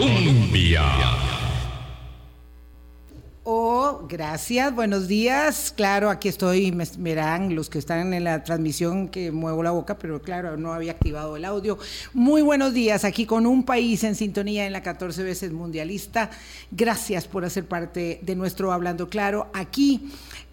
Colombia. Oh, gracias, buenos días. Claro, aquí estoy, me verán los que están en la transmisión que muevo la boca, pero claro, no había activado el audio. Muy buenos días, aquí con un país en sintonía en la 14 veces mundialista. Gracias por hacer parte de nuestro Hablando Claro. Aquí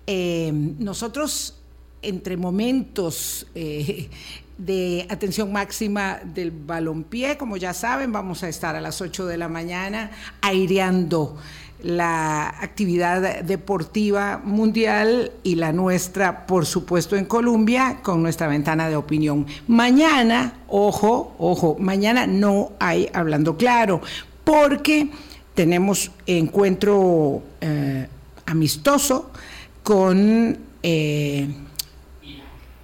eh, nosotros, entre momentos eh, de atención máxima del balompié, como ya saben, vamos a estar a las 8 de la mañana aireando la actividad deportiva mundial y la nuestra, por supuesto, en Colombia, con nuestra ventana de opinión. Mañana, ojo, ojo, mañana no hay hablando claro, porque tenemos encuentro eh, amistoso con... Eh,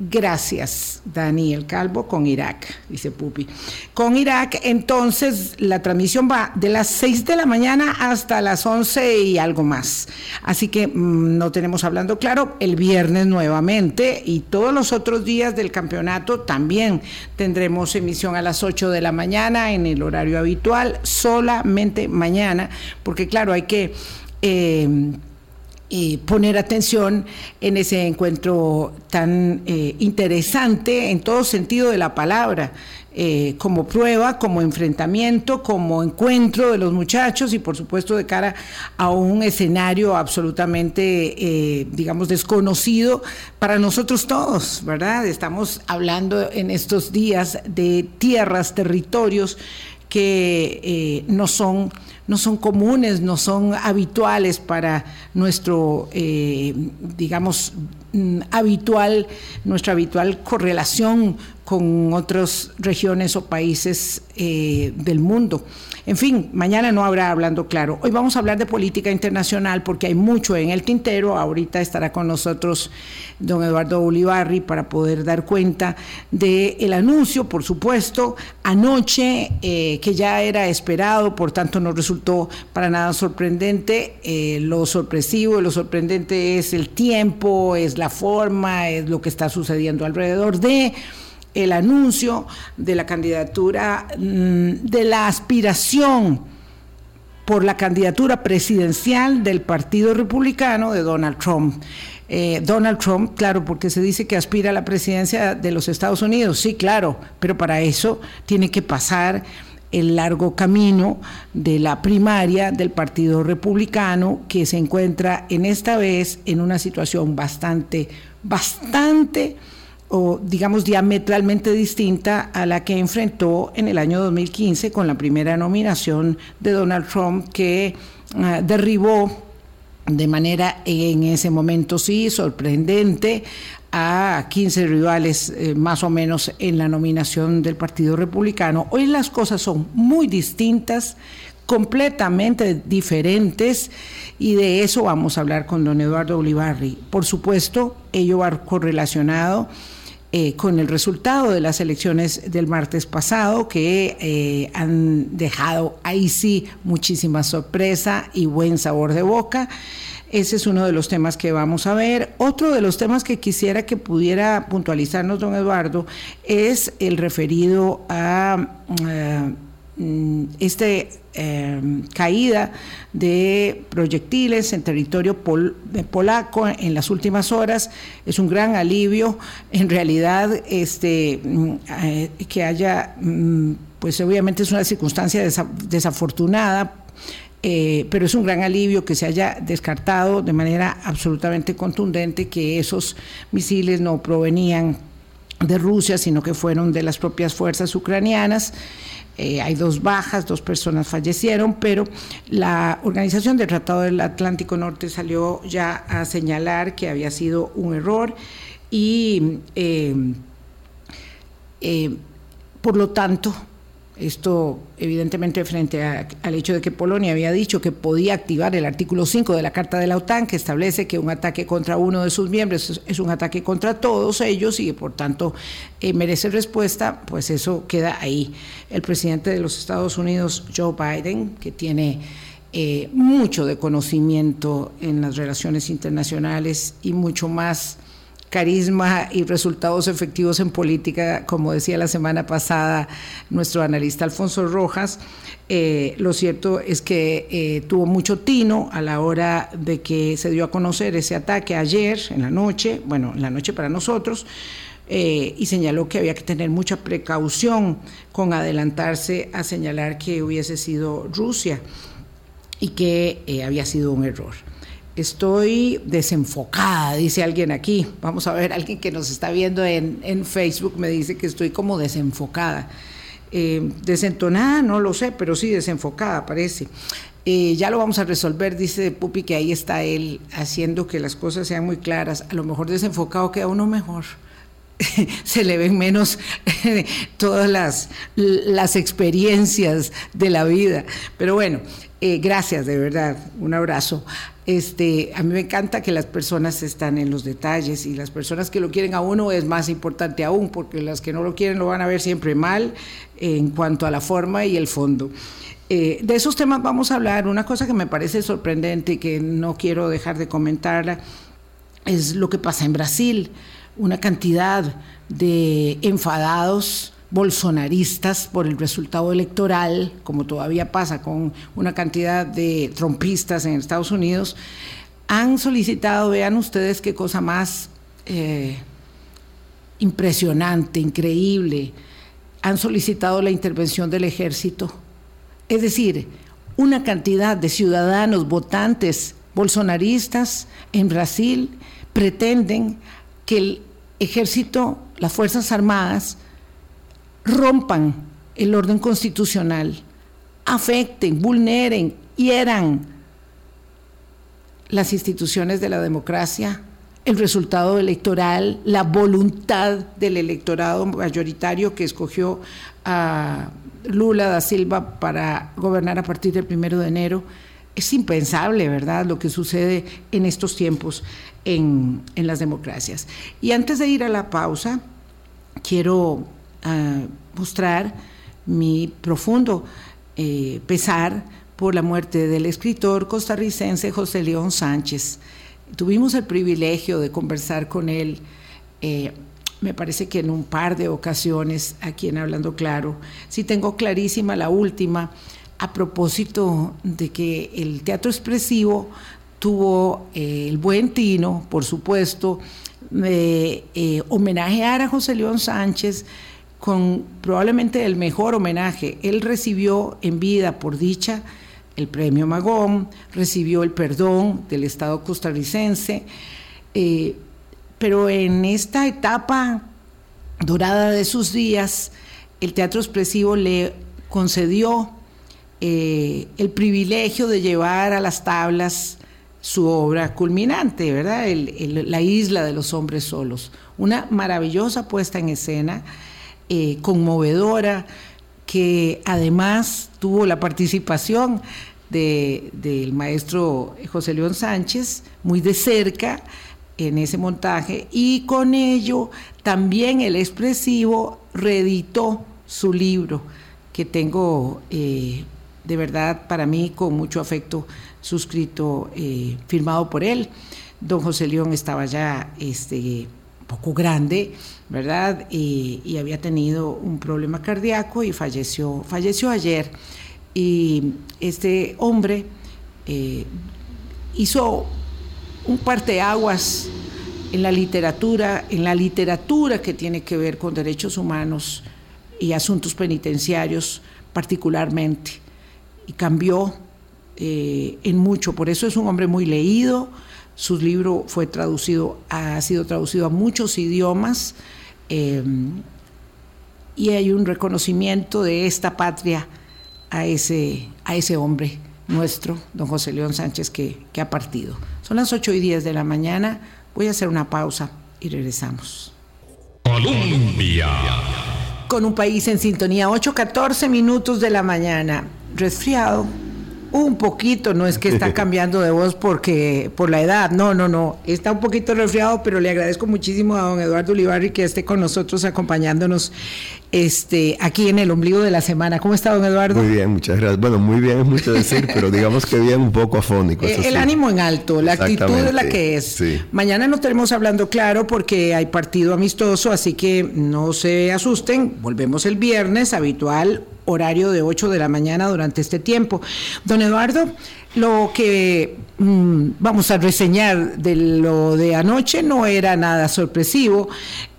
Gracias, Daniel Calvo, con Irak, dice Pupi. Con Irak, entonces, la transmisión va de las 6 de la mañana hasta las 11 y algo más. Así que mm, no tenemos hablando claro el viernes nuevamente y todos los otros días del campeonato también tendremos emisión a las 8 de la mañana en el horario habitual, solamente mañana, porque claro, hay que... Eh, poner atención en ese encuentro tan eh, interesante en todo sentido de la palabra, eh, como prueba, como enfrentamiento, como encuentro de los muchachos y por supuesto de cara a un escenario absolutamente, eh, digamos, desconocido para nosotros todos, ¿verdad? Estamos hablando en estos días de tierras, territorios que no son no son comunes, no son habituales para nuestro, eh, digamos, mm, habitual, nuestra habitual correlación con otras regiones o países eh, del mundo. En fin, mañana no habrá hablando claro. Hoy vamos a hablar de política internacional porque hay mucho en el tintero. Ahorita estará con nosotros don Eduardo Ulibarri para poder dar cuenta del el anuncio, por supuesto, anoche, eh, que ya era esperado, por tanto no resultó para nada sorprendente. Eh, lo sorpresivo, lo sorprendente es el tiempo, es la forma, es lo que está sucediendo alrededor de el anuncio de la candidatura, mm, de la aspiración por la candidatura presidencial del Partido Republicano de Donald Trump. Eh, Donald Trump, claro, porque se dice que aspira a la presidencia de los Estados Unidos, sí, claro, pero para eso tiene que pasar el largo camino de la primaria del Partido Republicano, que se encuentra en esta vez en una situación bastante, bastante o digamos diametralmente distinta a la que enfrentó en el año 2015 con la primera nominación de Donald Trump que ah, derribó de manera en ese momento sí sorprendente a 15 rivales eh, más o menos en la nominación del Partido Republicano. Hoy las cosas son muy distintas, completamente diferentes y de eso vamos a hablar con don Eduardo Olivarri. Por supuesto, ello va correlacionado eh, con el resultado de las elecciones del martes pasado, que eh, han dejado ahí sí muchísima sorpresa y buen sabor de boca. Ese es uno de los temas que vamos a ver. Otro de los temas que quisiera que pudiera puntualizarnos don Eduardo es el referido a eh, mm, este Em, caída de proyectiles en territorio polaco en las últimas horas. Es un gran alivio, en realidad, este, mm, eh, que haya, mm, pues obviamente es una circunstancia desafortunada. Eh, pero es un gran alivio que se haya descartado de manera absolutamente contundente que esos misiles no provenían de Rusia, sino que fueron de las propias fuerzas ucranianas. Eh, hay dos bajas, dos personas fallecieron, pero la Organización del Tratado del Atlántico Norte salió ya a señalar que había sido un error y eh, eh, por lo tanto esto, evidentemente, frente al hecho de que Polonia había dicho que podía activar el artículo 5 de la Carta de la OTAN, que establece que un ataque contra uno de sus miembros es un ataque contra todos ellos y por tanto eh, merece respuesta, pues eso queda ahí. El presidente de los Estados Unidos, Joe Biden, que tiene eh, mucho de conocimiento en las relaciones internacionales y mucho más carisma y resultados efectivos en política, como decía la semana pasada nuestro analista Alfonso Rojas. Eh, lo cierto es que eh, tuvo mucho tino a la hora de que se dio a conocer ese ataque ayer en la noche, bueno, en la noche para nosotros, eh, y señaló que había que tener mucha precaución con adelantarse a señalar que hubiese sido Rusia y que había sido un error. Estoy desenfocada, dice alguien aquí. Vamos a ver, alguien que nos está viendo en, Facebook me dice que estoy como desenfocada. Eh, desentonada, no lo sé, pero sí desenfocada, parece. ya lo vamos a resolver, dice Pupi, que ahí está él haciendo que las cosas sean muy claras. A lo mejor desenfocado queda uno mejor. se le ven menos todas las, las, experiencias de la vida. Pero bueno, eh, gracias de verdad, un abrazo. Este, a mí me encanta que las personas están en los detalles y las personas que lo quieren a uno es más importante aún, porque las que no lo quieren lo van a ver siempre mal en cuanto a la forma y el fondo. Eh, de esos temas vamos a hablar. Una cosa que me parece sorprendente y que no quiero dejar de comentarla es lo que pasa en Brasil una cantidad de enfadados bolsonaristas por el resultado electoral, como todavía pasa con una cantidad de trompistas en Estados Unidos, han solicitado, vean ustedes qué cosa más eh, impresionante, increíble, han solicitado la intervención del ejército. Es decir, una cantidad de ciudadanos votantes bolsonaristas en Brasil pretenden que el ejército, las Fuerzas Armadas, rompan el orden constitucional, afecten, vulneren, hieran las instituciones de la democracia, el resultado electoral, la voluntad del electorado mayoritario que escogió a Lula da Silva para gobernar a partir del primero de enero. Es impensable, ¿verdad?, lo que sucede en estos tiempos en, las democracias. Y antes de ir a la pausa, quiero ah, mostrar mi profundo eh, pesar por la muerte del escritor costarricense José León Sánchez. Tuvimos el privilegio de conversar con él, eh, me parece que en un par de ocasiones, aquí en Hablando Claro. Sí tengo clarísima la última, a propósito de que el teatro expresivo tuvo eh, el buen tino, por supuesto, de eh, homenajear a José León Sánchez con probablemente el mejor homenaje. Él recibió en vida, por dicha, el premio Magón, recibió el perdón del Estado costarricense, eh, pero en esta etapa dorada de sus días, el Teatro Expresivo le concedió el privilegio de llevar a las tablas su obra culminante, ¿verdad? la isla de los hombres solos. Una maravillosa puesta en escena, eh, conmovedora, que además tuvo la participación del maestro José León Sánchez muy de cerca en ese montaje y con ello también el expresivo reeditó su libro que tengo eh, de verdad para mí con mucho afecto suscrito, eh, firmado por él. Don José León estaba ya este, poco grande, ¿verdad? Y, había tenido un problema cardíaco y falleció, falleció ayer. Y este hombre eh, hizo un parteaguas en la literatura, en la literatura que tiene que ver con derechos humanos y asuntos penitenciarios particularmente, y cambió eh, en mucho, por eso es un hombre muy leído, su libro fue traducido, ha sido traducido a muchos idiomas eh, y hay un reconocimiento de esta patria a ese, a ese hombre nuestro, don José León Sánchez, que, que ha partido. Son las 8 y 10 de la mañana, voy a hacer una pausa y regresamos. Colombia. Con un país en sintonía, 8, 14 minutos de la mañana, resfriado Un poquito, no es que está cambiando de voz porque por la edad, no, no, no, está un poquito resfriado, pero le agradezco muchísimo a don Eduardo Ulibarri que esté con nosotros acompañándonos este, aquí en el ombligo de la semana. ¿Cómo está, don Eduardo? Muy bien, muchas gracias. Bueno, muy bien es mucho decir, pero digamos que bien un poco afónico. Eh, el ánimo en alto, la actitud es la que es. Mañana nos tenemos hablando claro porque hay partido amistoso, así que no se asusten. Volvemos el viernes, habitual horario de 8 de la mañana durante este tiempo. Don Eduardo, lo que mm, vamos a reseñar de lo de anoche no era nada sorpresivo,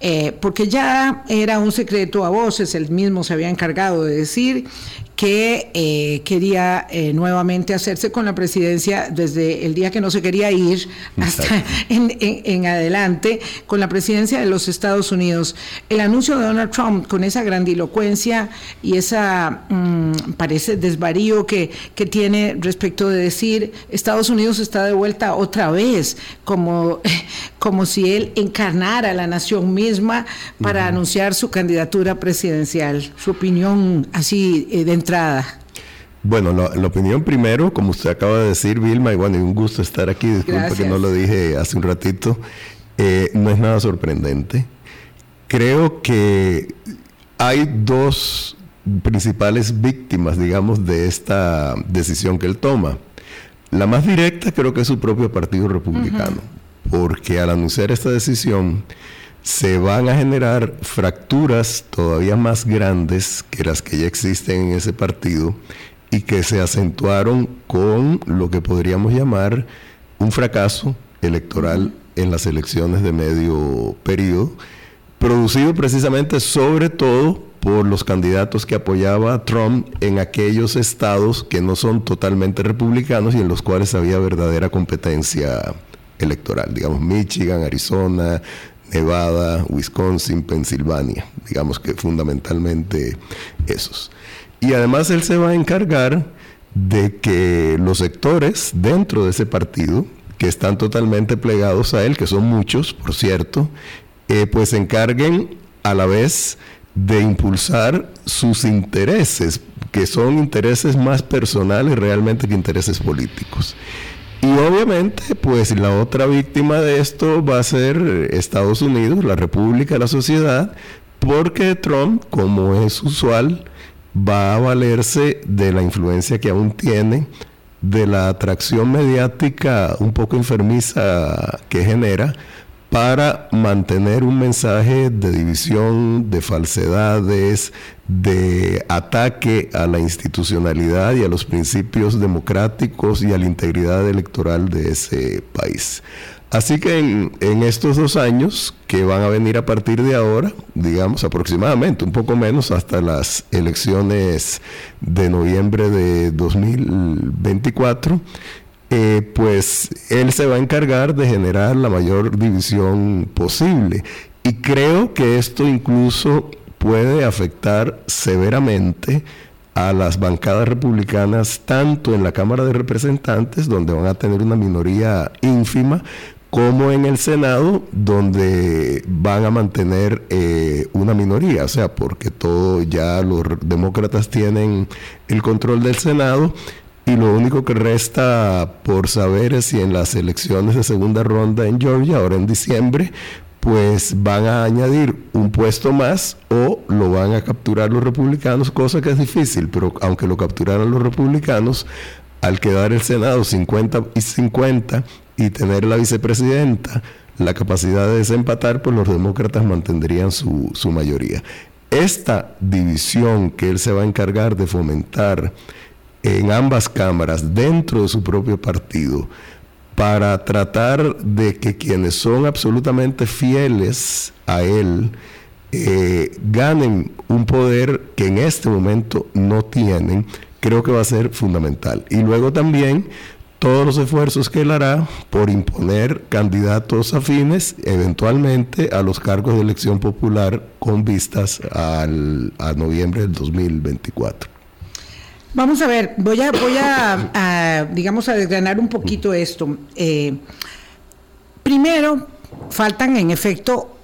eh, porque ya era un secreto a voces, él mismo se había encargado de decir que eh, quería eh, nuevamente hacerse con la presidencia desde el día que no se quería ir hasta en, adelante con la presidencia de los Estados Unidos. El anuncio de Donald Trump con esa grandilocuencia y esa, mm, parece, desvarío que, que tiene respecto de decir Estados Unidos está de vuelta otra vez, como, como si él encarnara la nación misma para anunciar su candidatura presidencial. Su opinión así eh, de entrada? Bueno, la, opinión primero, como usted acaba de decir, Vilma, y bueno, un gusto estar aquí, disculpe que no lo dije hace un ratito, eh, no es nada sorprendente. Creo que hay dos principales víctimas, digamos, de esta decisión que él toma. La más directa creo que es su propio Partido Republicano, porque al anunciar esta decisión, se van a generar fracturas todavía más grandes que las que ya existen en ese partido y que se acentuaron con lo que podríamos llamar un fracaso electoral en las elecciones de medio periodo, producido precisamente sobre todo por los candidatos que apoyaba a Trump en aquellos estados que no son totalmente republicanos y en los cuales había verdadera competencia electoral, digamos Michigan, Arizona, Nevada, Wisconsin, Pensilvania, digamos que fundamentalmente esos. Y además él se va a encargar de que los sectores dentro de ese partido, que están totalmente plegados a él, que son muchos, por cierto, eh, pues se encarguen a la vez de impulsar sus intereses, que son intereses más personales realmente que intereses políticos. Y obviamente, pues la otra víctima de esto va a ser Estados Unidos, la República, la sociedad, porque Trump, como es usual, va a valerse de la influencia que aún tiene, de la atracción mediática un poco enfermiza que genera, para mantener un mensaje de división, de falsedades, de ataque a la institucionalidad y a los principios democráticos y a la integridad electoral de ese país. Así que en, estos dos años que van a venir a partir de ahora, digamos aproximadamente, un poco menos hasta las elecciones de noviembre de 2024, eh, pues él se va a encargar de generar la mayor división posible. Y creo que esto incluso puede afectar severamente a las bancadas republicanas, tanto en la Cámara de Representantes, donde van a tener una minoría ínfima, como en el Senado, donde van a mantener eh, una minoría, o sea, porque todo ya los demócratas tienen el control del Senado y lo único que resta por saber es si en las elecciones de segunda ronda en Georgia, ahora en diciembre, pues van a añadir un puesto más o lo van a capturar los republicanos, cosa que es difícil, pero aunque lo capturaran los republicanos, al quedar el Senado 50 y 50 y tener la vicepresidenta la capacidad de desempatar, pues los demócratas mantendrían su, su mayoría. Esta división que él se va a encargar de fomentar, en ambas cámaras, dentro de su propio partido, para tratar de que quienes son absolutamente fieles a él eh, ganen un poder que en este momento no tienen, creo que va a ser fundamental. Y luego también todos los esfuerzos que él hará por imponer candidatos afines eventualmente a los cargos de elección popular con vistas al, a noviembre del 2024. Vamos a ver, voy a, voy a, digamos, a desgranar un poquito esto. Eh, primero, faltan en efecto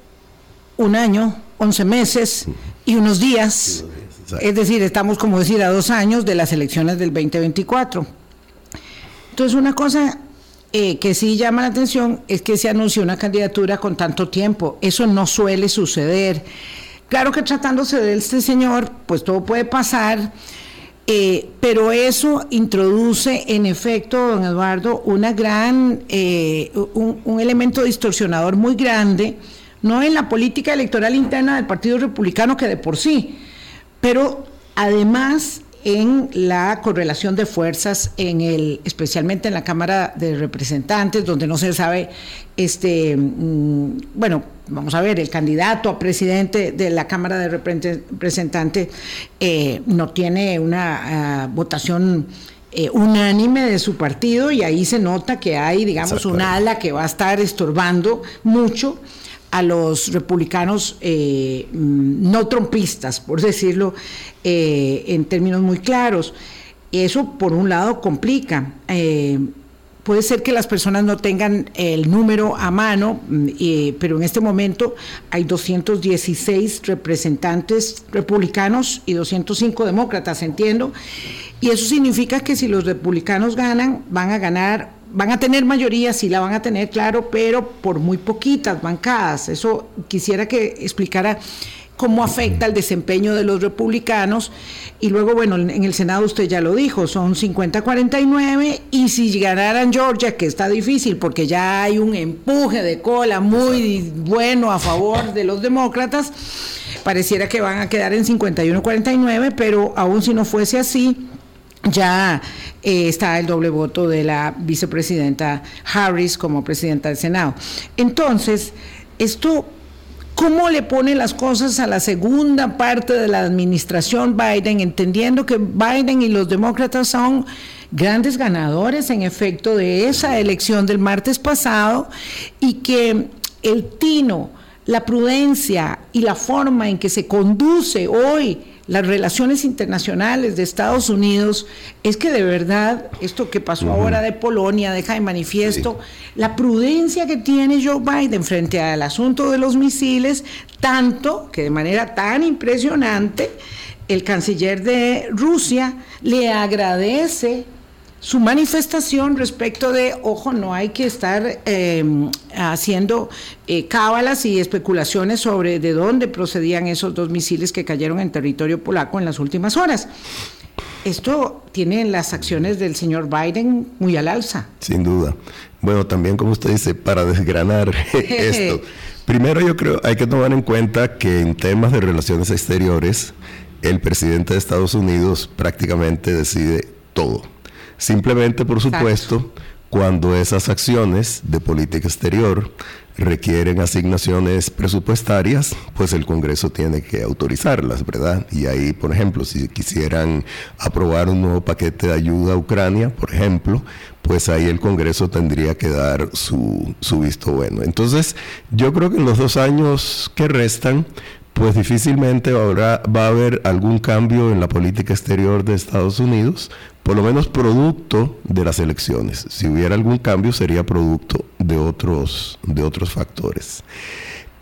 un año, once meses y unos días. Es decir, estamos, como decir, a dos años de las elecciones del 2024. Entonces, una cosa eh, que sí llama la atención es que se anunció una candidatura con tanto tiempo. Eso no suele suceder. Claro que tratándose de este señor, pues todo puede pasar, eh, pero eso introduce en efecto, don Eduardo, una gran, eh, un, un elemento distorsionador muy grande, no en la política electoral interna del Partido Republicano que de por sí, pero además en la correlación de fuerzas en el especialmente en la Cámara de Representantes donde no se sabe este mm, bueno vamos a ver el candidato a presidente de la Cámara de Representantes eh, no tiene una ah, votación eh, unánime de su partido y ahí se nota que hay digamos un ala que va a estar estorbando mucho a los republicanos eh, mm, no trompistas, por decirlo eh, en términos muy claros. Eso, por un lado, complica. Eh, puede ser que las personas no tengan el número a mano, mm, pero en este momento hay 216 representantes republicanos y 205 demócratas, entiendo. Y eso significa que si los republicanos ganan, van a ganar van a tener mayoría, sí la van a tener, claro, pero por muy poquitas bancadas. Eso quisiera que explicara cómo afecta el desempeño de los republicanos. Y luego, bueno, en el Senado usted ya lo dijo, son 50-49 y si ganaran Georgia, que está difícil porque ya hay un empuje de cola muy bueno a favor de los demócratas, pareciera que van a quedar en 51-49, pero aún si no fuese así, ya eh, está el doble voto de la vicepresidenta Harris como presidenta del Senado. Entonces, esto, ¿cómo le pone las cosas a la segunda parte de la administración Biden, entendiendo que Biden y los demócratas son grandes ganadores en efecto de esa elección del martes pasado y que el tino, la prudencia y la forma en que se conduce hoy las relaciones internacionales de Estados Unidos, es que de verdad esto que pasó ahora de Polonia deja de manifiesto la prudencia que tiene Joe Biden frente al asunto de los misiles, tanto que de manera tan impresionante el canciller de Rusia le agradece su manifestación respecto de, ojo, no hay que estar em, haciendo eh, cábalas y especulaciones sobre de dónde procedían esos dos misiles que cayeron en territorio polaco en las últimas horas. Esto tiene las acciones del señor Biden muy al alza. Sin duda. Bueno, también como usted dice, para desgranar esto, primero yo creo hay que tomar en cuenta que en temas de relaciones exteriores, el presidente de Estados Unidos prácticamente decide todo Simplemente, por supuesto, cuando esas acciones de política exterior requieren asignaciones presupuestarias, pues el Congreso tiene que autorizarlas, ¿verdad? Y ahí, por ejemplo, si quisieran aprobar un nuevo paquete de ayuda a Ucrania, por ejemplo, pues ahí el Congreso tendría que dar su, su visto bueno. Entonces, yo creo que en los dos años que restan, pues difícilmente va a haber algún cambio en la política exterior de Estados Unidos, por lo menos producto de las elecciones. Si hubiera algún cambio sería producto de otros, de otros factores.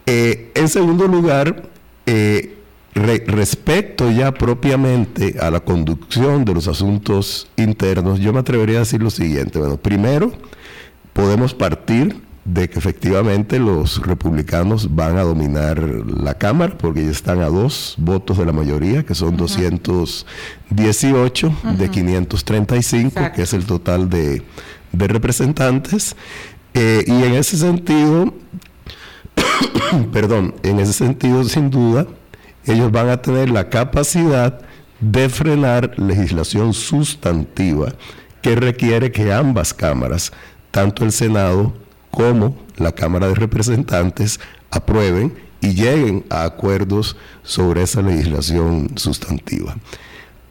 Eh, en segundo lugar, eh, respecto ya propiamente a la conducción de los asuntos internos, yo me atrevería a decir lo siguiente. Bueno, primero, podemos partir de que efectivamente los republicanos van a dominar la Cámara, porque ya están a dos votos de la mayoría, que son 218 de 535, que es el total de, representantes. Eh, y en ese sentido, perdón, en ese sentido, sin duda, ellos van a tener la capacidad de frenar legislación sustantiva que requiere que ambas cámaras, tanto el Senado como la Cámara de Representantes aprueben y lleguen a acuerdos sobre esa legislación sustantiva.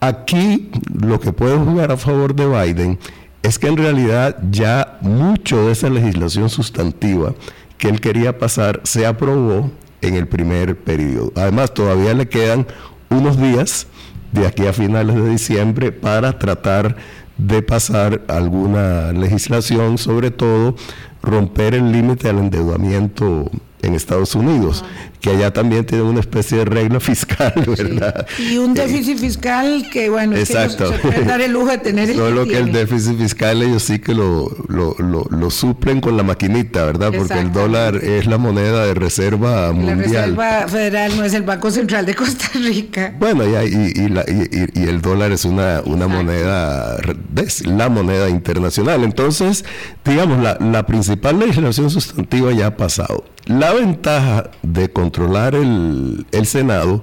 Aquí lo que puede jugar a favor de Biden es que en realidad ya mucho de esa legislación sustantiva que él quería pasar se aprobó en el primer periodo. Además, todavía le quedan unos días de aquí a finales de diciembre para tratar de pasar alguna legislación, sobre todo romper el límite al endeudamiento en Estados Unidos, que allá también tienen una especie de regla fiscal, ¿verdad? Y un déficit fiscal que, bueno, Exacto. se puede dar el lujo de tener el Solo que el déficit fiscal ellos sí que lo, lo, lo, suplen con la maquinita, ¿verdad? Porque el dólar es la moneda de reserva mundial. La Reserva Federal no es el Banco Central de Costa Rica. Bueno, y, y, y, el dólar es una, una moneda, es la moneda internacional. Entonces, digamos, la, la principal legislación sustantiva ya ha pasado. La ventaja de controlar el, el Senado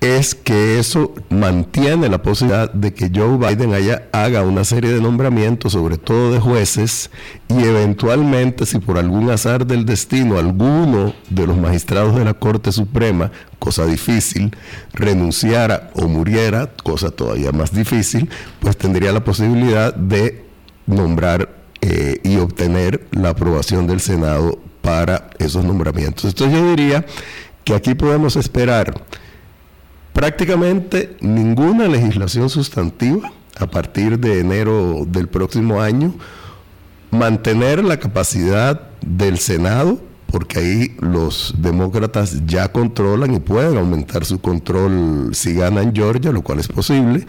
es que eso mantiene la posibilidad de que Joe Biden haya, haga una serie de nombramientos, sobre todo de jueces, y eventualmente, si por algún azar del destino alguno de los magistrados de la Corte Suprema, cosa difícil, renunciara o muriera, cosa todavía más difícil, pues tendría la posibilidad de nombrar eh, y obtener la aprobación del Senado para esos nombramientos. Entonces yo diría que aquí podemos esperar prácticamente ninguna legislación sustantiva a partir de enero del próximo año, mantener la capacidad del Senado, porque ahí los demócratas ya controlan y pueden aumentar su control si ganan Georgia, lo cual es posible.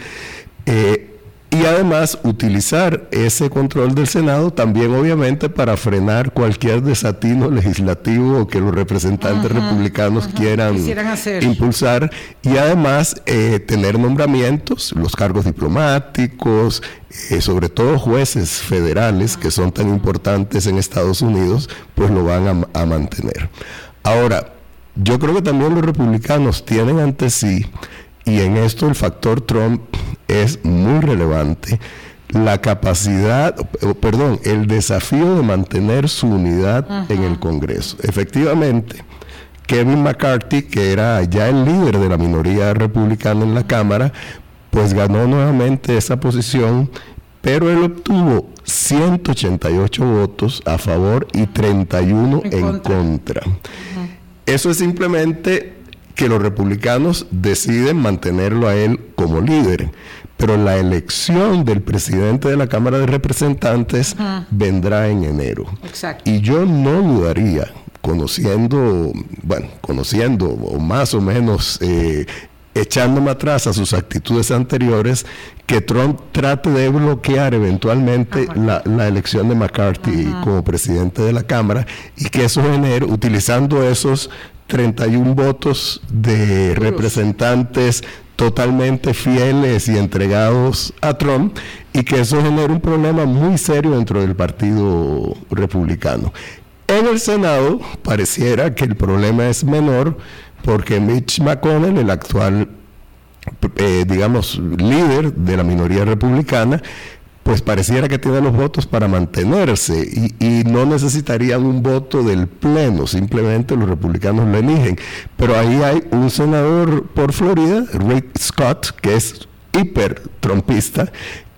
Eh, y además utilizar ese control del Senado también obviamente para frenar cualquier desatino legislativo que los representantes republicanos quieran impulsar. Y además eh, tener nombramientos, los cargos diplomáticos, eh, sobre todo jueces federales que son tan importantes en Estados Unidos, pues lo van a mantener. Ahora, yo creo que también los republicanos tienen ante sí y en esto el factor Trump es muy relevante. La capacidad, perdón, el desafío de mantener su unidad en el Congreso. Efectivamente, Kevin McCarthy, que era ya el líder de la minoría republicana en la Cámara, pues ganó nuevamente esa posición, pero él obtuvo 188 votos a favor y 31 en, contra. Eso es simplemente que los republicanos deciden mantenerlo a él como líder. Pero la elección del presidente de la Cámara de Representantes vendrá en enero. Y yo no dudaría, conociendo, bueno, conociendo o más o menos eh, echándome atrás a sus actitudes anteriores, que Trump trate de bloquear eventualmente la, elección de McCarthy como presidente de la Cámara y que eso genere, utilizando esos 31 votos de representantes totalmente fieles y entregados a Trump y que eso genera un problema muy serio dentro del Partido Republicano. En el Senado pareciera que el problema es menor porque Mitch McConnell, el actual, eh, digamos, líder de la minoría republicana, pues pareciera que tiene los votos para mantenerse y, no necesitarían un voto del Pleno, simplemente los republicanos lo eligen. Pero ahí hay un senador por Florida, Rick Scott, que es hiper trompista,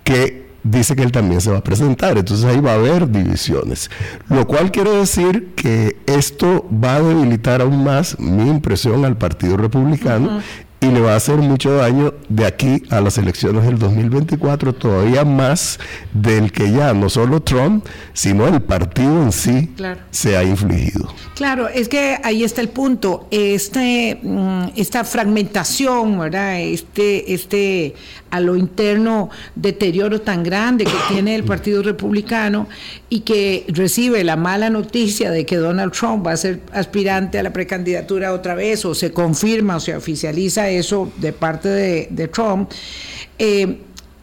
que dice que él también se va a presentar. Entonces ahí va a haber divisiones. Lo cual quiere decir que esto va a debilitar aún más mi impresión al Partido Republicano y le va a hacer mucho daño de aquí a las elecciones del 2024, todavía más del que ya no solo Trump, sino el partido en sí se ha infligido. Claro, es que ahí está el punto, este, mm, esta fragmentación, ¿verdad? Este, este a lo interno deterioro tan grande que tiene el Partido Republicano y que recibe la mala noticia de que Donald Trump va a ser aspirante a la precandidatura otra vez o se confirma o se oficializa eso de parte de, Trump, eh,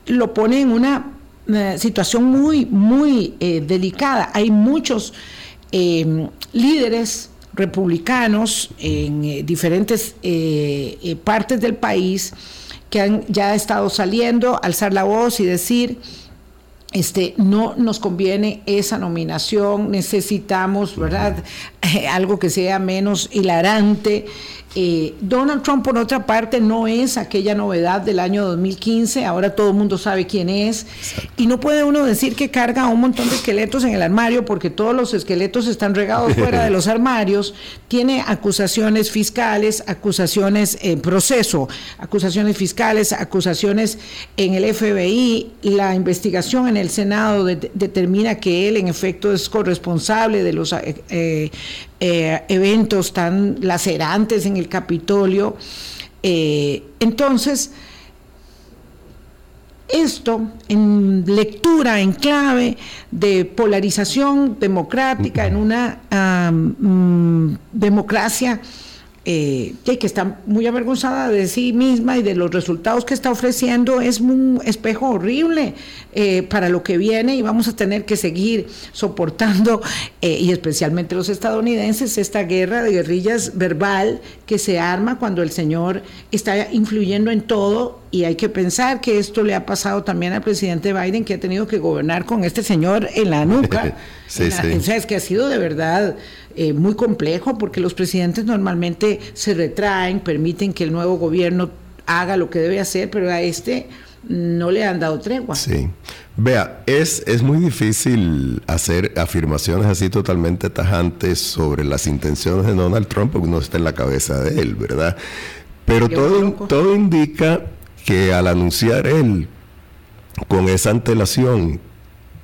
lo pone en una eh, situación muy, muy eh, delicada. Hay muchos líderes republicanos en diferentes partes del país que han ya estado saliendo, alzar la voz y decir, este, no nos conviene esa nominación, necesitamos, ¿verdad? algo que sea menos hilarante, eh, Donald Trump, por otra parte, no es aquella novedad del año 2015, ahora todo el mundo sabe quién es, y no puede uno decir que carga un montón de esqueletos en el armario, porque todos los esqueletos están regados fuera de los armarios, tiene acusaciones fiscales, acusaciones en proceso, acusaciones fiscales, acusaciones en el FBI, la investigación en el Senado determina que él en efecto es corresponsable de los eh, eh, eventos tan lacerantes en el Capitolio. entonces, esto en lectura, en clave de polarización democrática, en una mm, democracia eh, que está muy avergonzada de sí misma y de los resultados que está ofreciendo, es un espejo horrible eh, para lo que viene y vamos a tener que seguir soportando, eh, y especialmente los estadounidenses, esta guerra de guerrillas verbal que se arma cuando el señor está influyendo en todo y hay que pensar que esto le ha pasado también al presidente Biden, que ha tenido que gobernar con este señor en la nuca. sí, sí. O sea, es que ha sido de verdad eh, muy complejo porque los presidentes normalmente se retraen, permiten que el nuevo gobierno haga lo que debe hacer, pero a este no le han dado tregua. Sí. Vea, es, es muy difícil hacer afirmaciones así totalmente tajantes sobre las intenciones de Donald Trump porque no está en la cabeza de él, ¿verdad? Pero todo, todo indica que al anunciar él con esa antelación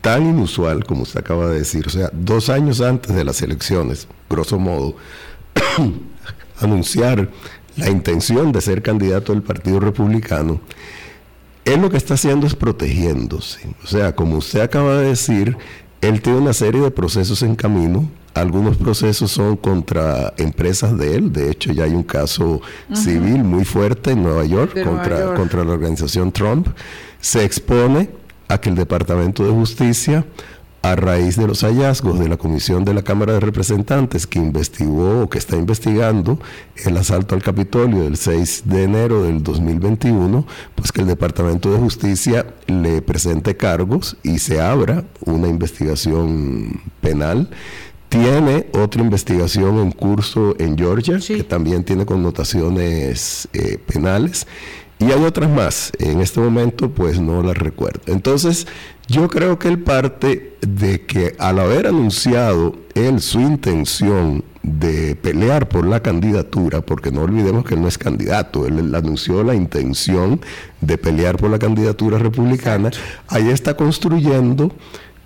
tan inusual como usted acaba de decir, o sea, dos años antes de las elecciones, grosso modo, anunciar la intención de ser candidato del Partido Republicano, él lo que está haciendo es protegiéndose. O sea, como usted acaba de decir, él tiene una serie de procesos en camino. Algunos procesos son contra empresas de él. De hecho, ya hay un caso civil muy fuerte en Nueva York, contra, contra la organización Trump. Se expone a que el Departamento de Justicia, a raíz de los hallazgos de la Comisión de la Cámara de Representantes que investigó o que está investigando el asalto al Capitolio del 6 de enero del 2021, pues que el Departamento de Justicia le presente cargos y se abra una investigación penal tiene otra investigación en curso en Georgia, que también tiene connotaciones eh, penales. Y hay otras más. En este momento, pues no las recuerdo. Entonces, yo creo que él parte de que al haber anunciado él su intención de pelear por la candidatura, porque no olvidemos que él no es candidato, él anunció la intención de pelear por la candidatura republicana, ahí está construyendo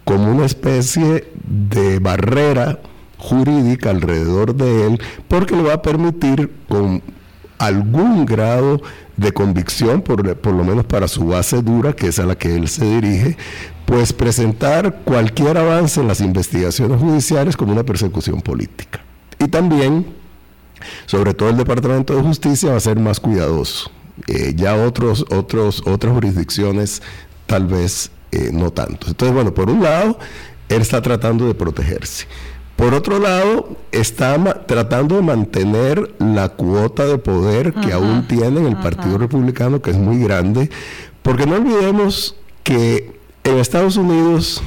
como una especie de barrera jurídica alrededor de él, porque le va a permitir con algún grado de convicción, por, por, lo menos para su base dura, que es a la que él se dirige, pues presentar cualquier avance en las investigaciones judiciales como una persecución política. Y también, sobre todo el Departamento de Justicia, va a ser más cuidadoso. Eh, ya otros, otros, otras jurisdicciones tal vez eh, no tanto. Entonces, bueno, por un lado, él está tratando de protegerse. Por otro lado, está tratando de mantener la cuota de poder que aún tiene el Partido Republicano, que es muy grande, porque no olvidemos que en Estados Unidos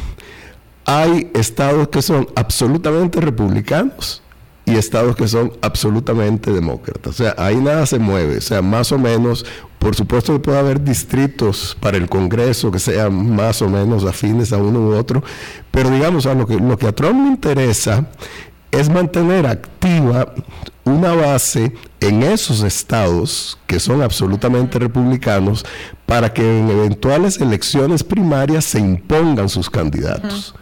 hay estados que son absolutamente republicanos y estados que son absolutamente demócratas. O sea, ahí nada se mueve. O sea, más o menos, por supuesto que puede haber distritos para el Congreso que sean más o menos afines a uno u otro, pero digamos, a lo que, lo que a Trump le interesa es mantener activa una base en esos estados que son absolutamente republicanos para que en eventuales elecciones primarias se impongan sus candidatos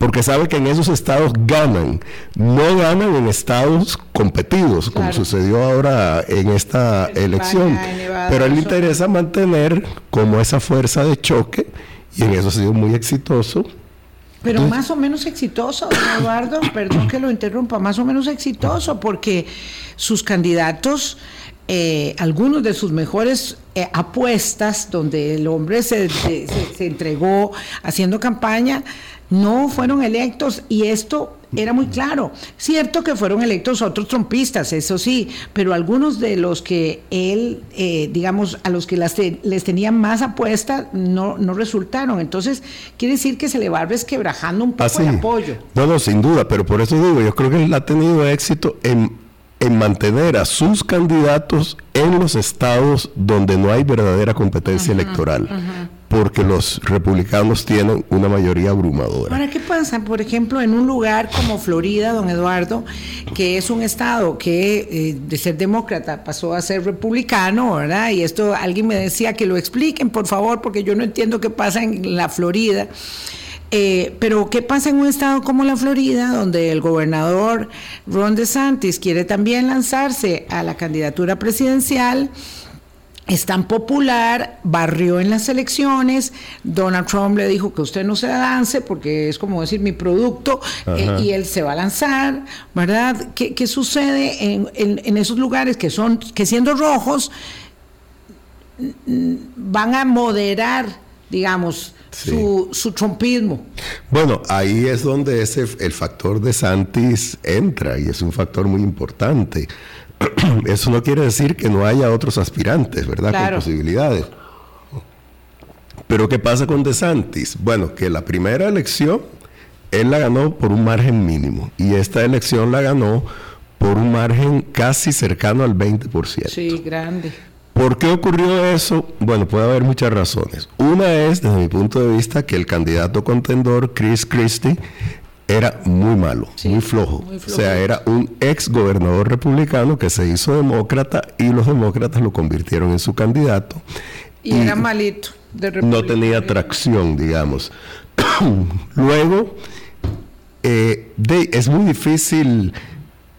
porque sabe que en esos estados ganan, no ganan en estados competidos, como sucedió ahora en esta elección. Pero a él le interesa mantener como esa fuerza de choque, y en eso ha sido muy exitoso. Pero más o menos exitoso, don Eduardo, perdón que lo interrumpa, más o menos exitoso, porque sus candidatos, eh, algunos de sus mejores eh, apuestas, donde el hombre se, se entregó haciendo campaña, no fueron electos y esto era muy claro. Cierto que fueron electos otros trompistas, eso sí, pero algunos de los que él, eh, digamos, a los que les tenía más apuesta, no, no resultaron. Entonces, quiere decir que se le va resquebrajando un poco el apoyo. No, no, sin duda, pero por eso digo, yo creo que él ha tenido éxito en, en mantener a sus candidatos en los estados donde no hay verdadera competencia electoral porque los republicanos tienen una mayoría abrumadora. Ahora, ¿qué pasa, por ejemplo, en un lugar como Florida, don Eduardo, que es un estado que eh, de ser demócrata pasó a ser republicano, ¿verdad? Y esto alguien me decía que lo expliquen, por favor, porque yo no entiendo qué pasa en la Florida. Eh, pero ¿qué pasa en un estado como la Florida, donde el gobernador Ron DeSantis quiere también lanzarse a la candidatura presidencial? Es tan popular, barrió en las elecciones, Donald Trump le dijo que usted no se lance porque es como decir mi producto eh, y él se va a lanzar, ¿verdad? ¿Qué, sucede en, esos lugares que son, que siendo rojos, van a moderar, digamos, su, su, trumpismo? Bueno, ahí es donde ese, el factor de Santis entra y es un factor muy importante eso no quiere decir que no haya otros aspirantes, ¿verdad? Con posibilidades. Pero ¿qué pasa con DeSantis? Bueno, que la primera elección él la ganó por un margen mínimo y esta elección la ganó por un margen casi cercano al 20%. Sí, grande. ¿Por qué ocurrió eso? Bueno, puede haber muchas razones. Una es, desde mi punto de vista, que el candidato contendor, Chris Christie, era muy malo, muy, flojo. O sea, era un ex gobernador republicano que se hizo demócrata y los demócratas lo convirtieron en su candidato. Y, era malito. no tenía tracción, digamos. Luego, eh, es muy difícil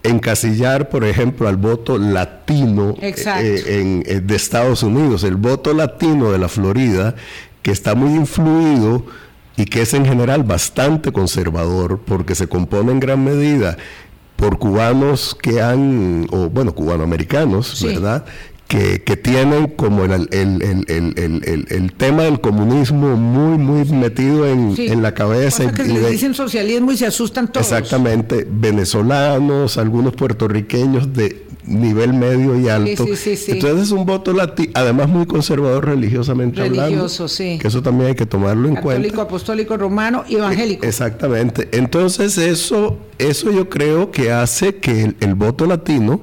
encasillar, por ejemplo, al voto latino eh, eh, de Estados Unidos. El voto latino de la Florida, que está muy influido y que es en general bastante conservador porque se compone en gran medida por cubanos que han, o bueno, cubanoamericanos, ¿verdad? Que, tienen como el, el, tema del comunismo muy, muy metido en, la cabeza. que le dicen socialismo y se asustan todos. Exactamente, venezolanos, algunos puertorriqueños de nivel medio y alto. Entonces es un voto latino, además muy conservador religiosamente Religioso, sí. Que eso también hay que tomarlo en cuenta. Católico, apostólico, romano y evangélico. Exactamente. Entonces eso, eso yo creo que hace que el, voto latino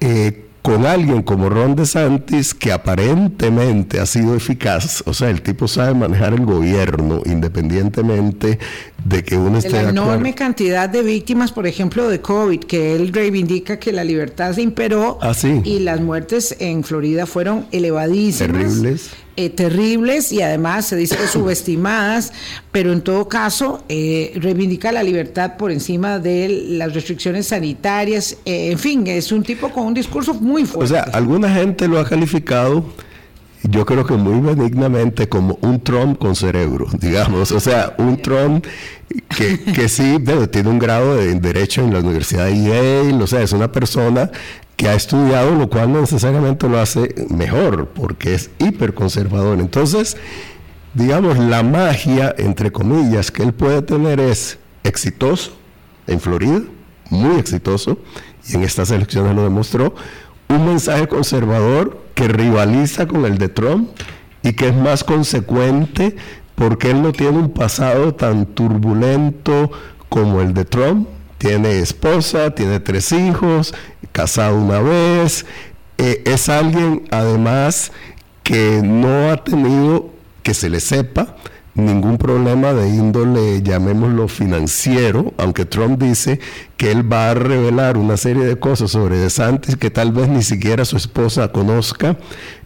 eh, con alguien como Ron DeSantis, que aparentemente ha sido eficaz, o sea, el tipo sabe manejar el gobierno independientemente de que uno esté... La enorme cantidad de víctimas, por ejemplo, de COVID, que él reivindica que la libertad se imperó ah, y las muertes en Florida fueron elevadísimas. Terribles. Eh, terribles y además se dice que subestimadas, pero en todo caso eh, reivindica la libertad por encima de las restricciones sanitarias. Eh, en fin, es un tipo con un discurso muy fuerte. O sea, alguna gente lo ha calificado yo creo que muy benignamente como un Trump con cerebro, digamos, o sea, un Trump que, que sí tiene un grado de derecho en la Universidad de Yale, o sea, es una persona que ha estudiado, lo cual no necesariamente lo hace mejor, porque es hiperconservador. Entonces, digamos, la magia, entre comillas, que él puede tener es exitoso en Florida, muy exitoso, y en estas elecciones lo demostró, un mensaje conservador que rivaliza con el de Trump y que es más consecuente porque él no tiene un pasado tan turbulento como el de Trump. Tiene esposa, tiene tres hijos, casado una vez. Eh, es alguien además que no ha tenido, que se le sepa, ningún problema de índole, llamémoslo financiero, aunque Trump dice que él va a revelar una serie de cosas sobre DeSantis que tal vez ni siquiera su esposa conozca.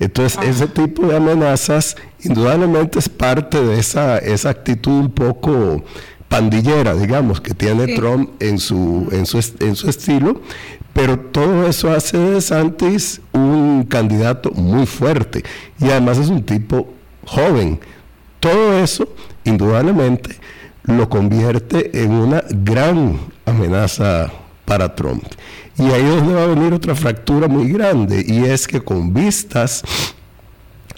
Entonces, ese tipo de amenazas indudablemente es parte de esa, esa actitud un poco pandillera, digamos, que tiene Trump en su, en, su, en su estilo, pero todo eso hace de DeSantis un candidato muy fuerte. Y además es un tipo joven todo eso, indudablemente, lo convierte en una gran amenaza para Trump. Y ahí es donde va a venir otra fractura muy grande, y es que con vistas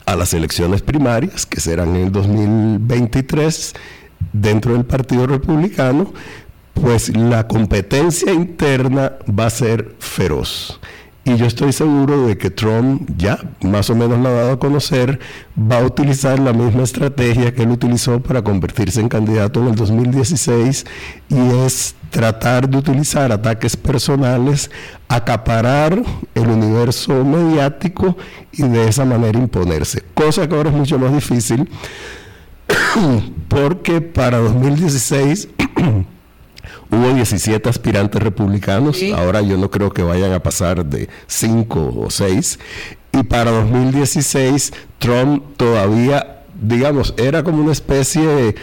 a las elecciones primarias, que serán en el 2023, dentro del Partido Republicano, pues la competencia interna va a ser feroz. Y yo estoy seguro de que Trump, ya más o menos lo ha dado a conocer, va a utilizar la misma estrategia que él utilizó para convertirse en candidato en el 2016 y es tratar de utilizar ataques personales, acaparar el universo mediático y de esa manera imponerse. Cosa que ahora es mucho más difícil porque para 2016 hubo 17 aspirantes republicanos, ahora yo no creo que vayan a pasar de 5 o 6, y para 2016 Trump todavía, digamos, era como una especie de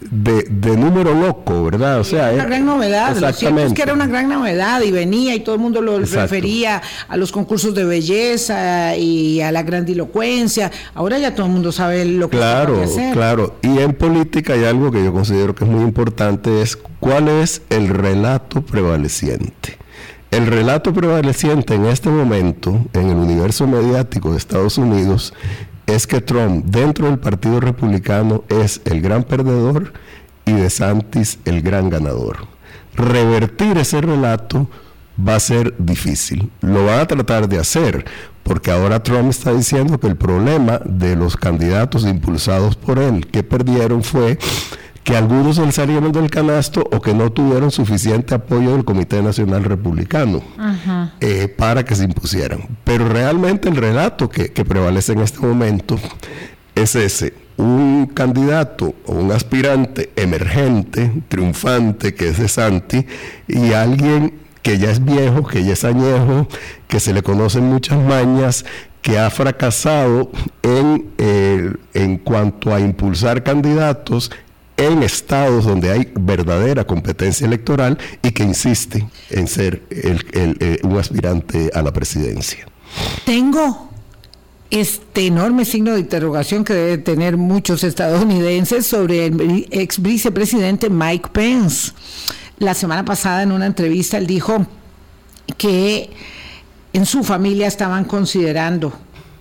de, de, número loco, ¿verdad? O sea, una gran novedad, exactamente. es que era una gran novedad y venía y todo el mundo lo refería a los concursos de belleza y a la grandilocuencia. Ahora ya todo el mundo sabe lo que claro, hacer. Claro, y en política hay algo que yo considero que es muy importante, es cuál es el relato prevaleciente. El relato prevaleciente en este momento en el universo mediático de Estados Unidos es que Trump dentro del Partido Republicano es el gran perdedor y DeSantis el gran ganador. Revertir ese relato va a ser difícil. Lo van a tratar de hacer, porque ahora Trump está diciendo que el problema de los candidatos impulsados por él que perdieron fue que algunos se salieron del canasto o que no tuvieron suficiente apoyo del Comité Nacional Republicano eh, para que se impusieran. Pero realmente el relato que, que prevalece en este momento es ese, un candidato o un aspirante emergente, triunfante, que es de Santi, y alguien que ya es viejo, que ya es añejo, que se le conocen muchas mañas, que ha fracasado en, eh, en cuanto a impulsar candidatos en estados donde hay verdadera competencia electoral y que insiste en ser eh, un aspirante a la presidencia. Tengo este enorme signo de interrogación que debe tener muchos estadounidenses sobre el ex vicepresidente Mike Pence. La semana pasada en una entrevista él dijo que en su familia estaban considerando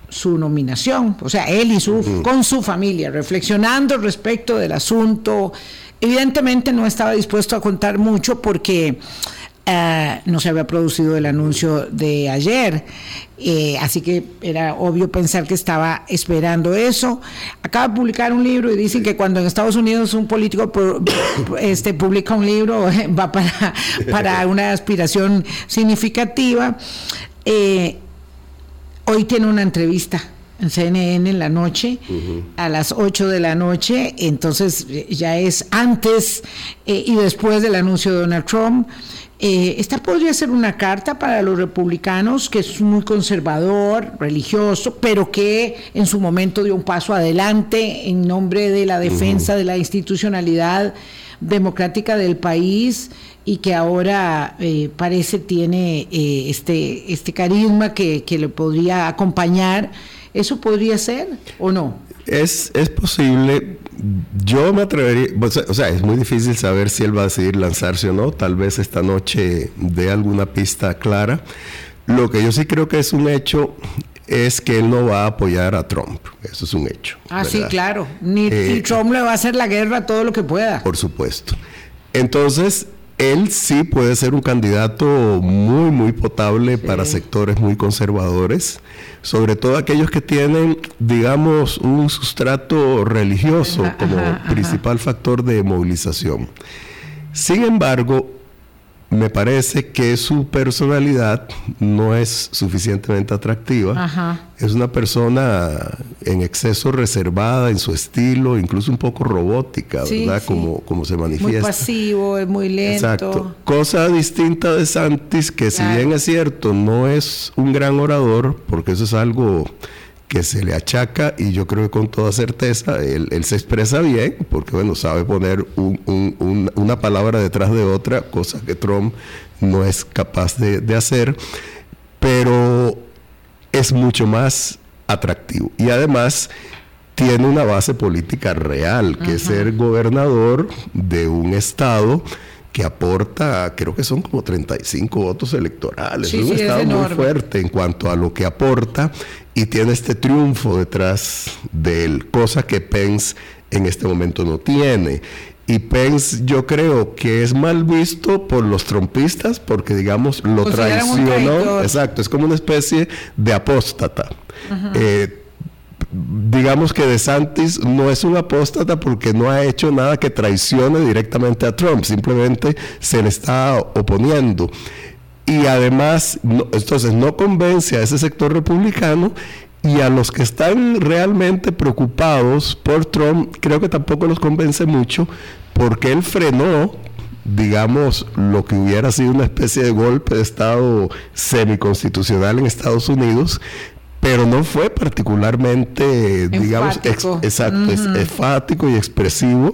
su nominación, o sea, él y su, con su familia, reflexionando respecto del asunto. Evidentemente no estaba dispuesto a contar mucho porque eh, no se había producido el anuncio de ayer, eh, así que era obvio pensar que estaba esperando eso. Acaba de publicar un libro y dicen que cuando en Estados Unidos un político este, publica un libro va para, para una aspiración significativa. Eh, Hoy tiene una entrevista en CNN en la noche, a las 8 de la noche, entonces eh, ya es antes eh, y después del anuncio de Donald Trump. Eh, esta podría ser una carta para los republicanos, que es muy conservador, religioso, pero que en su momento dio un paso adelante en nombre de la defensa de la institucionalidad democrática del país y que ahora eh, parece tiene eh, este, este carisma que, que, le podría acompañar. ¿Eso podría ser o no? Es, es posible. Yo me atrevería, o sea, es muy difícil saber si él va a decidir lanzarse o no. Tal vez esta noche dé alguna pista clara. Lo que yo sí creo que es un hecho es que él no va a apoyar a Trump. Eso es un hecho. Ah, sí, claro. Ni, eh, Trump le va a hacer la guerra todo lo que pueda. Por supuesto. Entonces, él sí puede ser un candidato muy, muy potable para sectores muy conservadores, sobre todo aquellos que tienen, digamos, un sustrato religioso como principal factor de movilización. Sin embargo, me parece que su personalidad no es suficientemente atractiva. Es una persona en exceso reservada en su estilo, incluso un poco robótica, ¿verdad? Como, como se manifiesta. Muy pasivo, es muy lento. Exacto. Cosa distinta de Santis, que si bien es cierto, no es un gran orador, porque eso es algo que se le achaca y yo creo que con toda certeza él, se expresa bien porque bueno sabe poner una palabra detrás de otra cosa que Trump no es capaz de, hacer pero es mucho más atractivo. Y además tiene una base política real que es ser gobernador de un estado que aporta, creo que son como 35 votos electorales. es un estado muy fuerte en cuanto a lo que aporta y tiene este triunfo detrás de él, cosa que Pence en este momento no tiene. Y Pence yo creo que es mal visto por los trompistas porque digamos lo traicionó. Exacto, es como una especie de apóstata. Eh, digamos que DeSantis no es un apóstata porque no ha hecho nada que traicione directamente a Trump, simplemente se le está oponiendo. Y además, entonces no convence a ese sector republicano y a los que están realmente preocupados por Trump, creo que tampoco los convence mucho porque él frenó, digamos, lo que hubiera sido una especie de golpe de Estado semiconstitucional en Estados Unidos, pero no fue particularmente, digamos, exacto, enfático y expresivo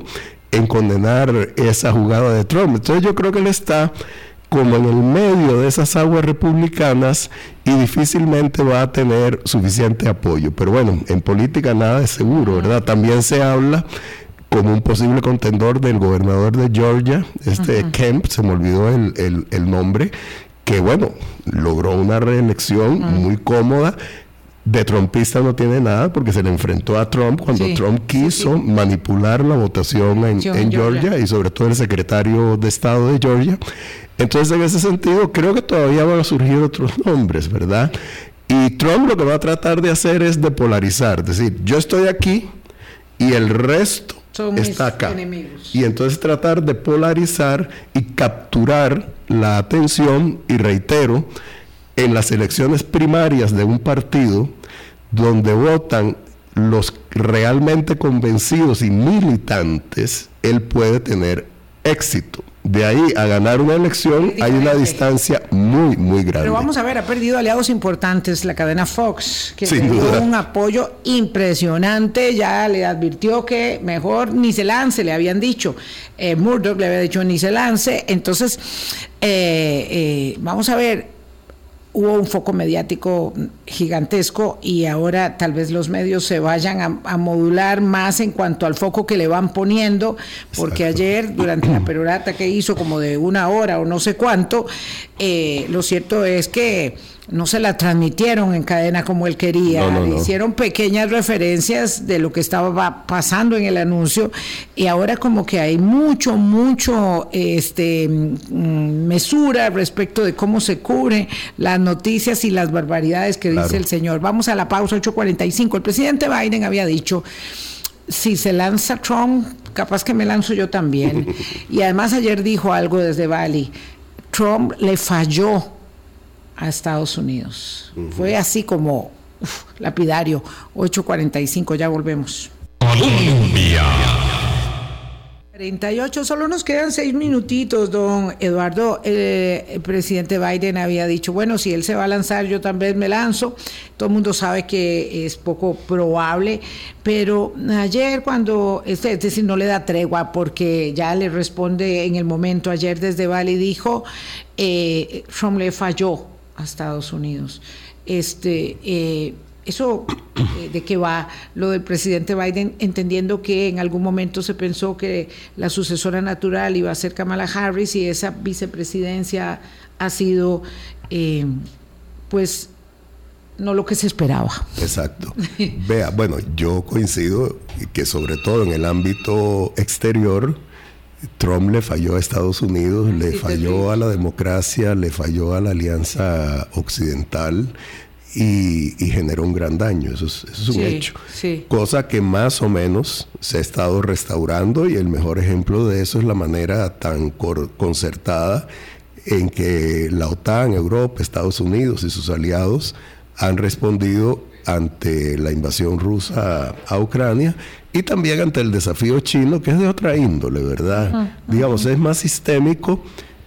en condenar esa jugada de Trump. Entonces yo creo que él está como en el medio de esas aguas republicanas y difícilmente va a tener suficiente apoyo. Pero bueno, en política nada es seguro, ¿verdad? También se habla como un posible contendor del gobernador de Georgia, este Kemp, se me olvidó el, el, nombre, que bueno, logró una reelección muy cómoda. De trumpista no tiene nada porque se le enfrentó a Trump cuando Trump quiso manipular la votación en, en Georgia y sobre todo el secretario de Estado de Georgia. Entonces, en ese sentido, creo que todavía van a surgir otros nombres, ¿verdad? Y Trump lo que va a tratar de hacer es de polarizar, es decir, yo estoy aquí y el resto está acá. Y entonces tratar de polarizar y capturar la atención, y reitero, en las elecciones primarias de un partido donde votan los realmente convencidos y militantes, él puede tener éxito de ahí a ganar una elección hay una distancia muy, muy grande. Pero vamos a ver, ha perdido aliados importantes la cadena Fox, que tuvo un apoyo impresionante, ya le advirtió que mejor ni se lance, le habían dicho. Eh, Murdoch le había dicho ni se lance. Entonces, eh, eh, vamos a ver, hubo un foco mediático gigantesco y ahora tal vez los medios se vayan a, modular más en cuanto al foco que le van poniendo, porque ayer durante la perorata que hizo como de una hora o no sé cuánto, eh, lo cierto es que no se la transmitieron en cadena como él quería, hicieron pequeñas referencias de lo que estaba pasando en el anuncio y ahora como que hay mucho, mucho este, mm, mesura respecto de cómo se cubren las noticias y las barbaridades que dice el señor. Vamos a la pausa 8.45. El presidente Biden había dicho, si se lanza Trump, capaz que me lanzo yo también. y además ayer dijo algo desde Bali, Trump le falló a Estados Unidos. Fue así como lapidario. 8.45, ya volvemos. Colombia. 38, solo nos quedan seis minutitos, don Eduardo. el presidente Biden había dicho, bueno, si él se va a lanzar, yo también me lanzo. Todo el mundo sabe que es poco probable, pero ayer cuando, es decir, no le da tregua porque ya le responde en el momento, ayer desde Bali dijo, eh, Trump le falló a Estados Unidos. Este, eh, eso eh, de qué va lo del presidente Biden, entendiendo que en algún momento se pensó que la sucesora natural iba a ser Kamala Harris y esa vicepresidencia ha sido, eh, pues, no lo que se esperaba. Exacto. Vea, bueno, yo coincido que sobre todo en el ámbito exterior, Trump le falló a Estados Unidos, le falló a la democracia, le falló a la alianza occidental y, generó un gran daño. Eso es, un hecho. Cosa que más o menos se ha estado restaurando y el mejor ejemplo de eso es la manera tan concertada en que la OTAN, Europa, Estados Unidos y sus aliados han respondido ante la invasión rusa a Ucrania y también ante el desafío chino, que es de otra índole, ¿verdad? Digamos, es más sistémico,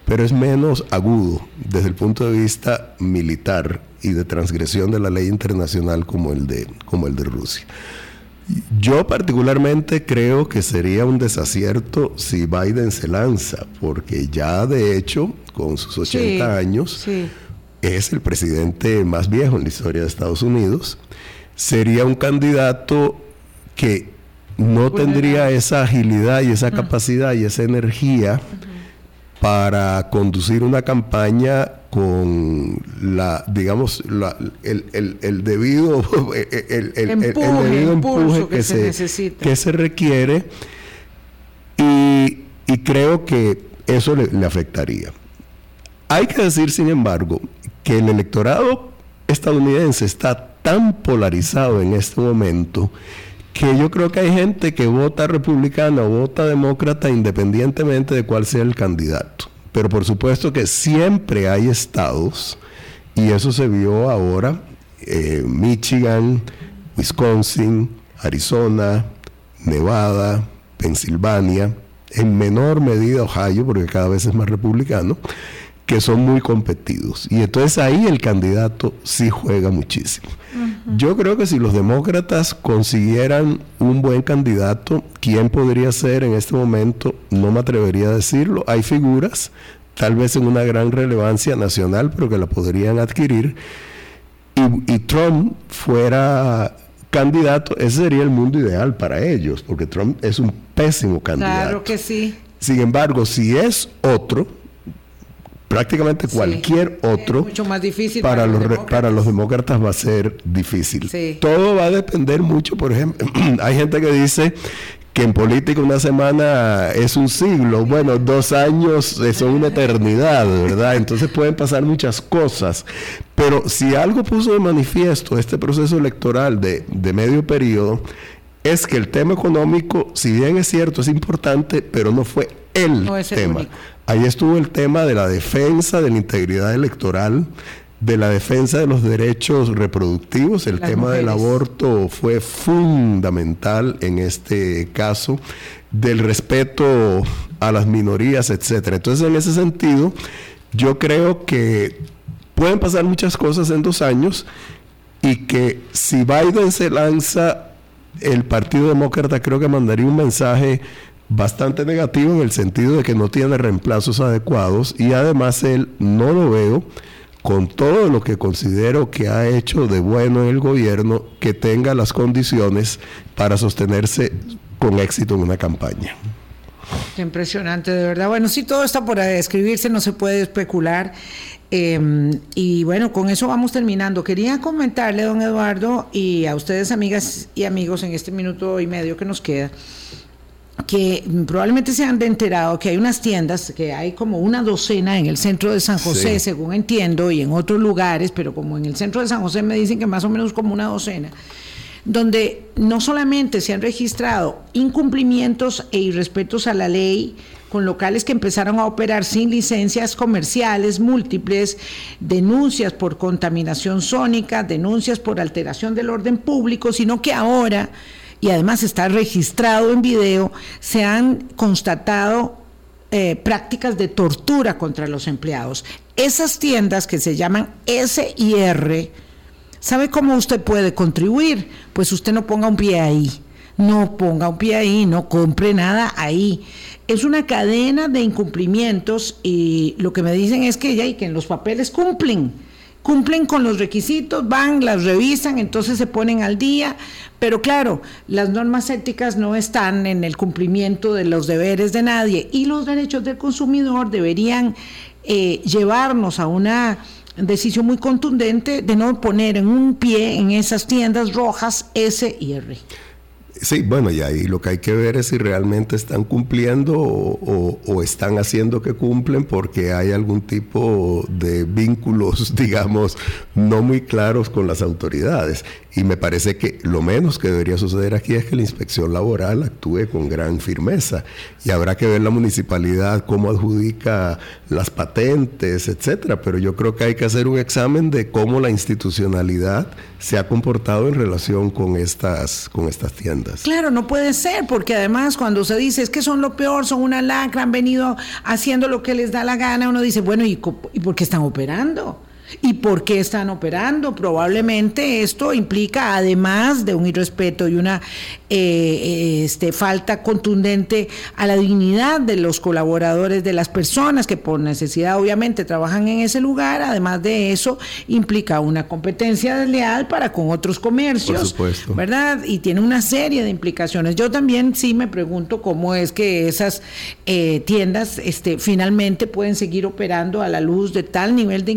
pero es menos agudo desde el punto de vista militar y de transgresión de la ley internacional como el de, como el de Rusia. Yo particularmente creo que sería un desacierto si Biden se lanza, porque ya de hecho, con sus 80 años, es el presidente más viejo en la historia de Estados Unidos. Sería un candidato que no tendría esa agilidad y esa capacidad y esa energía para conducir una campaña con la, digamos, el, debido, el, empuje, empuje que, se, que se requiere. Y creo que eso le, afectaría. Hay que decir, sin embargo, que el electorado estadounidense está tan polarizado en este momento que yo creo que hay gente que vota republicana o vota demócrata independientemente de cuál sea el candidato. Pero por supuesto que siempre hay estados, y eso se vio ahora, Michigan, Wisconsin, Arizona, Nevada, Pensilvania, en menor medida Ohio, porque cada vez es más republicano, que son muy competidos. Y entonces ahí el candidato sí juega muchísimo. Yo creo que si los demócratas consiguieran un buen candidato, ¿quién podría ser en este momento? No me atrevería a decirlo. Hay figuras, tal vez en una gran relevancia nacional, pero que la podrían adquirir. Y, y Trump fuera candidato, ese sería el mundo ideal para ellos, porque Trump es un pésimo candidato. Claro que sí. Sin embargo, si es otro, prácticamente cualquier otro, mucho más difícil para, los, para los demócratas va a ser difícil. Todo va a depender mucho, por ejemplo, hay gente que dice que en política una semana es un siglo, bueno, dos años son una eternidad, ¿verdad? Entonces pueden pasar muchas cosas, pero si algo puso de manifiesto este proceso electoral de, de medio periodo, es que el tema económico, si bien es cierto, es importante, pero no fue el tema. Ahí estuvo el tema de la defensa de la integridad electoral, de la defensa de los derechos reproductivos. El tema del aborto fue fundamental en este caso, del respeto a las minorías, etcétera. Entonces, en ese sentido, yo creo que pueden pasar muchas cosas en dos años y que si Biden se lanza, el Partido Demócrata creo que mandaría un mensaje bastante negativo en el sentido de que no tiene reemplazos adecuados y además él no lo veo con todo lo que considero que ha hecho de bueno en el gobierno, que tenga las condiciones para sostenerse con éxito en una campaña. Impresionante, de verdad. Bueno, sí, todo está por escribirse, no se puede especular. Em, y bueno, con eso vamos terminando. Quería comentarle, don Eduardo, y a ustedes, amigas y amigos, en este minuto y medio que nos queda, que probablemente se han de enterado que hay unas tiendas, que hay como una docena en el centro de San José, según entiendo, y en otros lugares, pero como en el centro de San José me dicen que más o menos como una docena, donde no solamente se han registrado incumplimientos e irrespetos a la ley, con locales que empezaron a operar sin licencias comerciales múltiples, denuncias por contaminación sónica, denuncias por alteración del orden público, sino que ahora y además está registrado en video, se han constatado eh, prácticas de tortura contra los empleados. Esas tiendas que se llaman SIR, ¿sabe cómo usted puede contribuir? Pues usted no ponga un pie ahí, no ponga un pie ahí, no compre nada ahí. Es una cadena de incumplimientos y lo que me dicen es que ya y que en los papeles cumplen cumplen con los requisitos, van, las revisan, entonces se ponen al día, pero claro, las normas éticas no están en el cumplimiento de los deberes de nadie y los derechos del consumidor deberían eh, llevarnos a una decisión muy contundente de no poner en un pie en esas tiendas rojas S y R. Sí, bueno, y ahí lo que hay que ver es si realmente están cumpliendo o, están haciendo que cumplen porque hay algún tipo de vínculos, digamos, no muy claros con las autoridades. Y me parece que lo menos que debería suceder aquí es que la inspección laboral actúe con gran firmeza. Y habrá que ver la municipalidad cómo adjudica las patentes, etcétera. Pero yo creo que hay que hacer un examen de cómo la institucionalidad se ha comportado en relación con estas, con estas tiendas. Claro, no puede ser, porque además cuando se dice es que son lo peor, son una lacra, han venido haciendo lo que les da la gana, uno dice, bueno, ¿y, ¿y por qué están operando? ¿Y por qué están operando? Probablemente esto implica, además de un irrespeto y una eh, este, falta contundente a la dignidad de los colaboradores, de las personas que por necesidad obviamente trabajan en ese lugar, además de eso implica una competencia desleal para con otros comercios, ¿verdad? Y tiene una serie de implicaciones. Yo también sí me pregunto cómo es que esas eh, tiendas este, finalmente pueden seguir operando a la luz de tal nivel de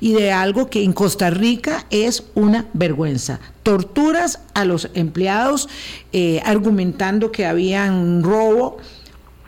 y de algo que en Costa Rica es una vergüenza. Torturas a los empleados, eh, argumentando que habían robo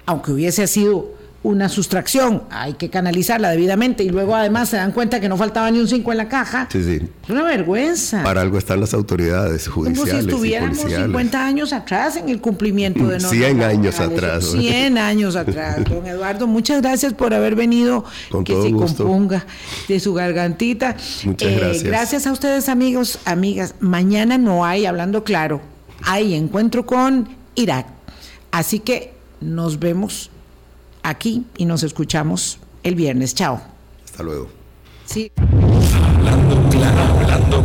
aunque hubiese sido una sustracción, hay que canalizarla debidamente y luego además se dan cuenta que no faltaba ni un 5 en la caja. Sí, sí. Es una vergüenza. Para algo están las autoridades judiciales. Como si estuviéramos 50 años atrás en el cumplimiento de 100 años atrás. 100 años atrás. Don Eduardo, muchas gracias por haber venido. Con que se componga de su gargantita. Muchas eh, gracias. Gracias a ustedes, amigos, amigas. Mañana no hay, hablando claro, hay encuentro con Irak. Así que nos vemos aquí y nos escuchamos el viernes. Chao. Hasta luego. Sí. Hablando claro, hablando